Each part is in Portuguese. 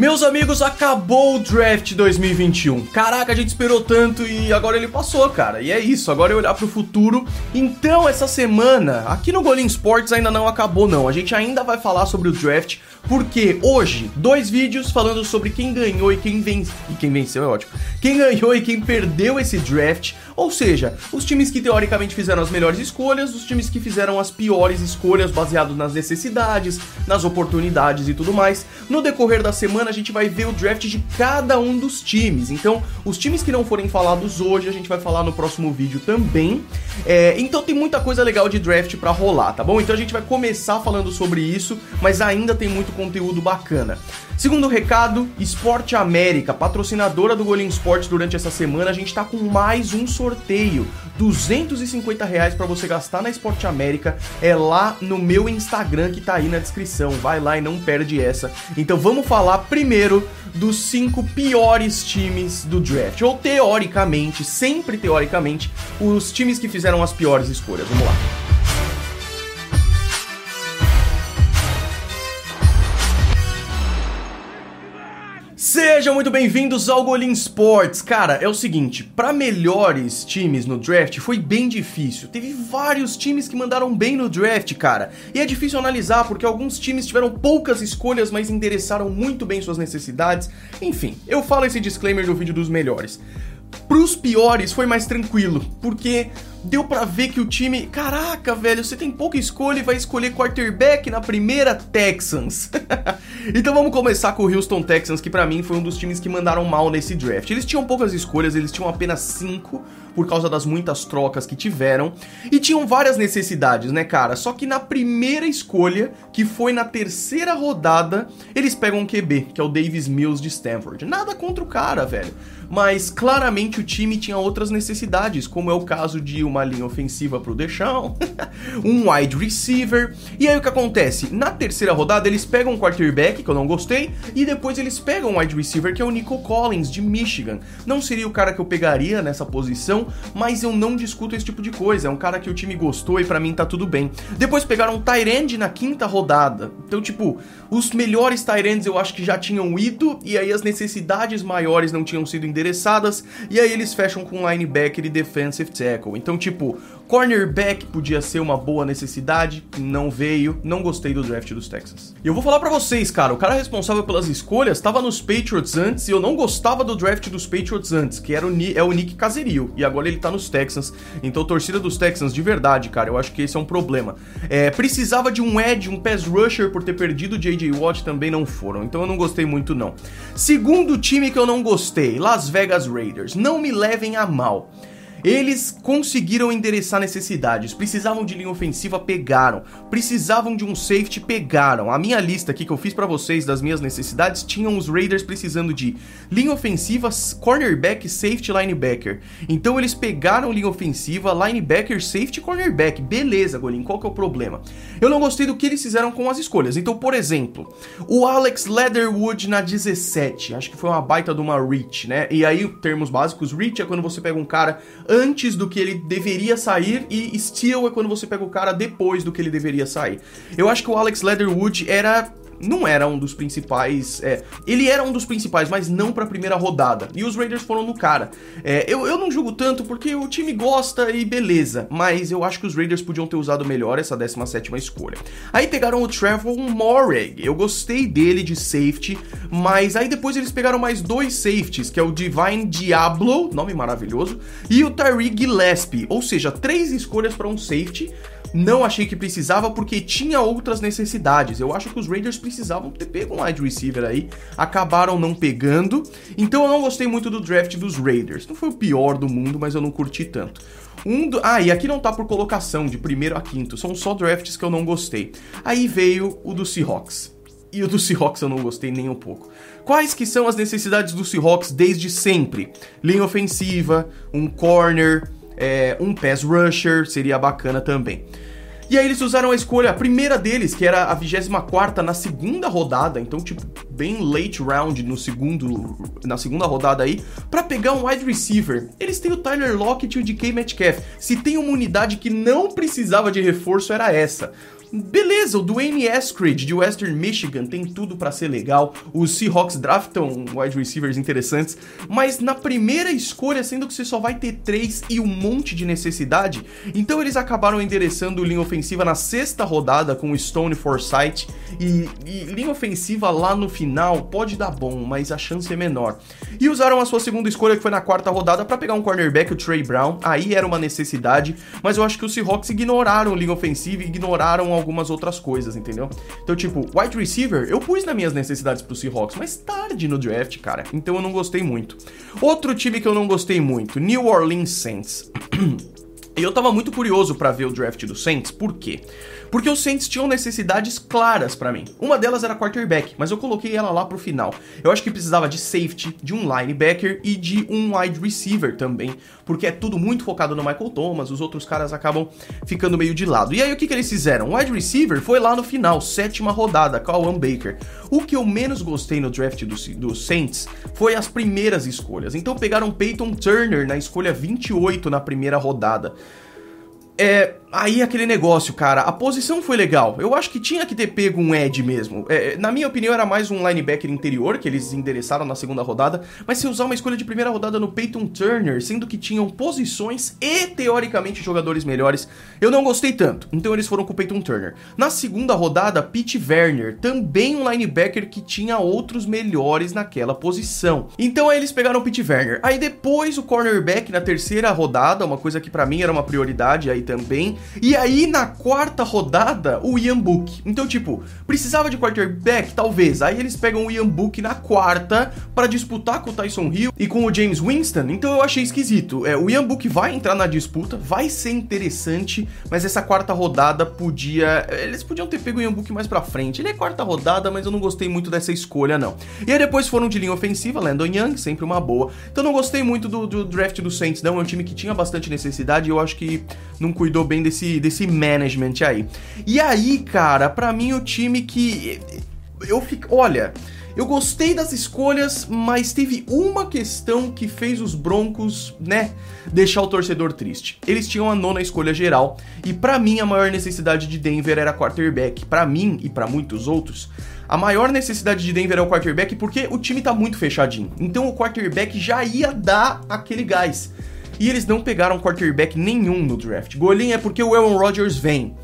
Meus amigos, acabou o draft 2021. Caraca, a gente esperou tanto e agora ele passou, cara. E é isso, agora é olhar pro futuro. Então, essa semana, aqui no Golim Sports ainda não acabou não. A gente ainda vai falar sobre o draft, porque hoje, dois vídeos falando sobre quem ganhou e quem venceu. E quem venceu é ótimo. Quem ganhou e quem perdeu esse draft. Ou seja, os times que teoricamente fizeram as melhores escolhas, os times que fizeram as piores escolhas baseado nas necessidades, nas oportunidades e tudo mais. No decorrer da semana a gente vai ver o draft de cada um dos times. Então, os times que não forem falados hoje a gente vai falar no próximo vídeo também. É, então tem muita coisa legal de draft para rolar, tá bom? Então a gente vai começar falando sobre isso, mas ainda tem muito conteúdo bacana. Segundo recado, Esporte América, patrocinadora do Golim Esportes durante essa semana, a gente tá com mais um sorteio. 250 reais para você gastar na Esporte América. É lá no meu Instagram que tá aí na descrição. Vai lá e não perde essa. Então vamos falar primeiro dos cinco piores times do draft. Ou teoricamente, sempre teoricamente, os times que fizeram as piores escolhas. Vamos lá. Sejam muito bem-vindos ao Golim Sports. Cara, é o seguinte, para melhores times no draft foi bem difícil. Teve vários times que mandaram bem no draft, cara. E é difícil analisar porque alguns times tiveram poucas escolhas, mas endereçaram muito bem suas necessidades. Enfim, eu falo esse disclaimer no vídeo dos melhores. Pros piores foi mais tranquilo, porque deu para ver que o time, caraca, velho, você tem pouca escolha e vai escolher quarterback na primeira Texans. então vamos começar com o Houston Texans, que para mim foi um dos times que mandaram mal nesse draft. Eles tinham poucas escolhas, eles tinham apenas cinco por causa das muitas trocas que tiveram e tinham várias necessidades, né, cara? Só que na primeira escolha, que foi na terceira rodada, eles pegam um QB, que é o Davis Mills de Stanford. Nada contra o cara, velho mas claramente o time tinha outras necessidades, como é o caso de uma linha ofensiva pro Deixão, um wide receiver. E aí o que acontece? Na terceira rodada eles pegam um quarterback, que eu não gostei, e depois eles pegam um wide receiver, que é o Nico Collins, de Michigan. Não seria o cara que eu pegaria nessa posição, mas eu não discuto esse tipo de coisa. É um cara que o time gostou e para mim tá tudo bem. Depois pegaram um Tyrande na quinta rodada. Então, tipo, os melhores Tyrands eu acho que já tinham ido, e aí as necessidades maiores não tinham sido endereçadas, e aí eles fecham com linebacker e defensive tackle. Então, tipo, cornerback podia ser uma boa necessidade, não veio, não gostei do draft dos Texans. E eu vou falar para vocês, cara, o cara responsável pelas escolhas estava nos Patriots antes e eu não gostava do draft dos Patriots antes, que era o, é o Nick Caserio, e agora ele tá nos Texans. Então, torcida dos Texans, de verdade, cara, eu acho que esse é um problema. É, precisava de um edge, um pass rusher por ter perdido o J.J. Watt, também não foram, então eu não gostei muito não. Segundo time que eu não gostei, Las Vegas Raiders. Não me levem a mal. Eles conseguiram endereçar necessidades, precisavam de linha ofensiva, pegaram. Precisavam de um safety, pegaram. A minha lista aqui que eu fiz para vocês das minhas necessidades tinham os Raiders precisando de linha ofensiva, cornerback, safety, linebacker. Então eles pegaram linha ofensiva, linebacker, safety, cornerback. Beleza, Golim, qual que é o problema? Eu não gostei do que eles fizeram com as escolhas. Então, por exemplo, o Alex Leatherwood na 17, acho que foi uma baita de uma reach, né? E aí, termos básicos, reach é quando você pega um cara antes do que ele deveria sair e steal é quando você pega o cara depois do que ele deveria sair. Eu acho que o Alex Leatherwood era não era um dos principais. É, ele era um dos principais, mas não pra primeira rodada. E os Raiders foram no cara. É, eu, eu não julgo tanto porque o time gosta e beleza. Mas eu acho que os Raiders podiam ter usado melhor essa 17 escolha. Aí pegaram o Trevor Moreg. Eu gostei dele de safety. Mas aí depois eles pegaram mais dois safeties, que é o Divine Diablo, nome maravilhoso, e o Tariq Gillespie. Ou seja, três escolhas para um safety. Não achei que precisava porque tinha outras necessidades. Eu acho que os Raiders precisavam ter pego um wide receiver aí, acabaram não pegando. Então eu não gostei muito do draft dos Raiders. Não foi o pior do mundo, mas eu não curti tanto. Um do... Ah, e aqui não tá por colocação, de primeiro a quinto. São só drafts que eu não gostei. Aí veio o do Seahawks. E o do Seahawks eu não gostei nem um pouco. Quais que são as necessidades do Seahawks desde sempre? Linha ofensiva, um corner, é, um pass rusher seria bacana também. E aí eles usaram a escolha, a primeira deles, que era a 24 na segunda rodada, então tipo, bem late round no segundo, na segunda rodada aí, para pegar um wide receiver. Eles têm o Tyler Lockett e o DK Metcalf. Se tem uma unidade que não precisava de reforço, era essa. Beleza, o Dwayne Eskridge de Western Michigan tem tudo para ser legal. Os Seahawks draftam wide receivers interessantes, mas na primeira escolha, sendo que você só vai ter três e um monte de necessidade, então eles acabaram endereçando linha ofensiva na sexta rodada com o Stone Forsythe e, e linha ofensiva lá no final pode dar bom, mas a chance é menor. E usaram a sua segunda escolha que foi na quarta rodada para pegar um cornerback, o Trey Brown. Aí era uma necessidade, mas eu acho que os Seahawks ignoraram linha ofensiva ignoraram algumas outras coisas, entendeu? Então, tipo, wide receiver, eu pus nas minhas necessidades pro Seahawks, mas tarde no draft, cara. Então eu não gostei muito. Outro time que eu não gostei muito, New Orleans Saints. E eu tava muito curioso para ver o draft do Saints, por quê? Porque os Saints tinham necessidades claras para mim. Uma delas era quarterback, mas eu coloquei ela lá pro final. Eu acho que precisava de safety, de um linebacker e de um wide receiver também, porque é tudo muito focado no Michael Thomas, os outros caras acabam ficando meio de lado. E aí o que, que eles fizeram? O wide receiver foi lá no final, sétima rodada, Calvin Baker. O que eu menos gostei no draft do, do Saints foi as primeiras escolhas. Então pegaram Peyton Turner na escolha 28 na primeira rodada. É, aí aquele negócio, cara, a posição foi legal. Eu acho que tinha que ter pego um Ed mesmo. É, na minha opinião, era mais um linebacker interior que eles endereçaram na segunda rodada. Mas se usar uma escolha de primeira rodada no Peyton Turner, sendo que tinham posições e teoricamente jogadores melhores, eu não gostei tanto. Então eles foram com o Peyton Turner. Na segunda rodada, Pete Werner, também um linebacker que tinha outros melhores naquela posição. Então aí eles pegaram o Pete Werner. Aí depois o cornerback na terceira rodada, uma coisa que para mim era uma prioridade aí também. E aí, na quarta rodada, o Ian Book. Então, tipo, precisava de quarterback? Talvez. Aí eles pegam o Ian Book na quarta para disputar com o Tyson Hill e com o James Winston. Então eu achei esquisito. É, o Ian Book vai entrar na disputa, vai ser interessante, mas essa quarta rodada podia. Eles podiam ter pego o Ian Book mais pra frente. Ele é quarta rodada, mas eu não gostei muito dessa escolha, não. E aí depois foram de linha ofensiva, Landon Young, sempre uma boa. Então não gostei muito do, do draft do Saints, não. É um time que tinha bastante necessidade e eu acho que não cuidou bem desse, desse management aí. E aí, cara, para mim o time que. Eu fico. Olha. Eu gostei das escolhas, mas teve uma questão que fez os Broncos, né, deixar o torcedor triste. Eles tinham a nona escolha geral e para mim a maior necessidade de Denver era quarterback. Para mim e para muitos outros, a maior necessidade de Denver é o quarterback porque o time tá muito fechadinho. Então o quarterback já ia dar aquele gás. E eles não pegaram quarterback nenhum no draft. Golinha é porque o Aaron Rodgers vem.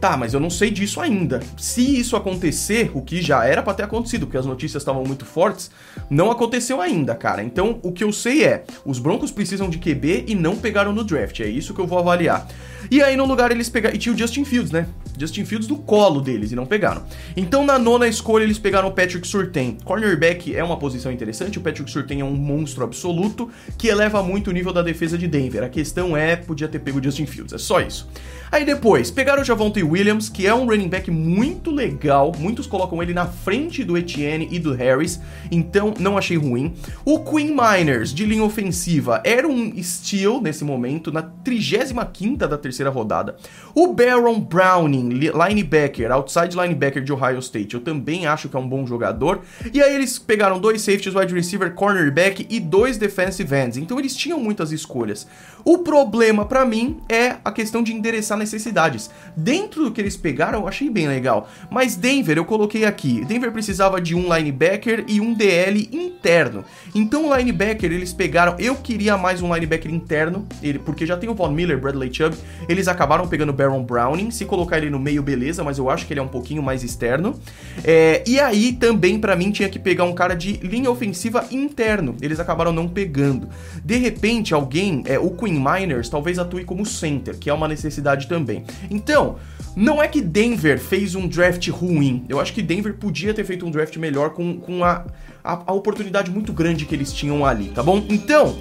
Tá, mas eu não sei disso ainda. Se isso acontecer, o que já era para ter acontecido, porque as notícias estavam muito fortes, não aconteceu ainda, cara. Então, o que eu sei é, os Broncos precisam de QB e não pegaram no draft. É isso que eu vou avaliar. E aí no lugar eles pegaram, e tinha o Justin Fields, né? Justin Fields no colo deles e não pegaram. Então na nona escolha eles pegaram o Patrick Surtain. Cornerback é uma posição interessante, o Patrick Surtain é um monstro absoluto que eleva muito o nível da defesa de Denver. A questão é, podia ter pego o Justin Fields, é só isso. Aí depois, pegaram o Javonte Williams, que é um running back muito legal, muitos colocam ele na frente do Etienne e do Harris, então não achei ruim. O Queen Miners, de linha ofensiva, era um steal nesse momento, na 35 da terceira rodada. O Baron Browning, linebacker, outside linebacker de Ohio State, eu também acho que é um bom jogador. E aí eles pegaram dois safeties, wide receiver, cornerback e dois defensive ends, então eles tinham muitas escolhas. O problema para mim é a questão de endereçar necessidades. Dentro do que eles pegaram, eu achei bem legal. Mas Denver, eu coloquei aqui. Denver precisava de um linebacker e um DL interno. Então linebacker eles pegaram. Eu queria mais um linebacker interno, ele, porque já tem o Von Miller, Bradley Chubb. Eles acabaram pegando o Baron Browning. Se colocar ele no meio, beleza, mas eu acho que ele é um pouquinho mais externo. É, e aí também para mim tinha que pegar um cara de linha ofensiva interno. Eles acabaram não pegando. De repente, alguém, é, o Queen Miners talvez atue como center, que é uma necessidade também. Então, não é que Denver fez um draft ruim. Eu acho que Denver podia ter feito um draft melhor com, com a, a, a oportunidade muito grande que eles tinham ali, tá bom? Então,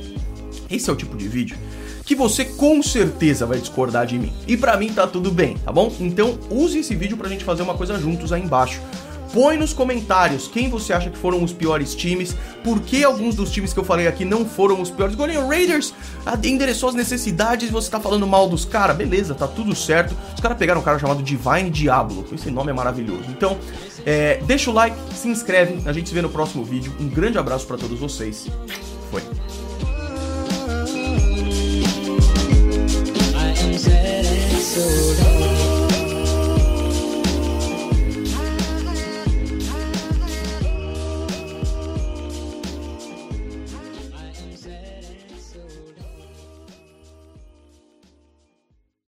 esse é o tipo de vídeo que você com certeza vai discordar de mim. E para mim tá tudo bem, tá bom? Então use esse vídeo pra gente fazer uma coisa juntos aí embaixo. Põe nos comentários quem você acha que foram os piores times, por que alguns dos times que eu falei aqui não foram os piores. Golinho Raiders endereçou as necessidades você tá falando mal dos caras, beleza, tá tudo certo. Os caras pegaram um cara chamado Divine Diablo, esse nome é maravilhoso. Então, é, deixa o like, se inscreve, a gente se vê no próximo vídeo. Um grande abraço para todos vocês. Foi.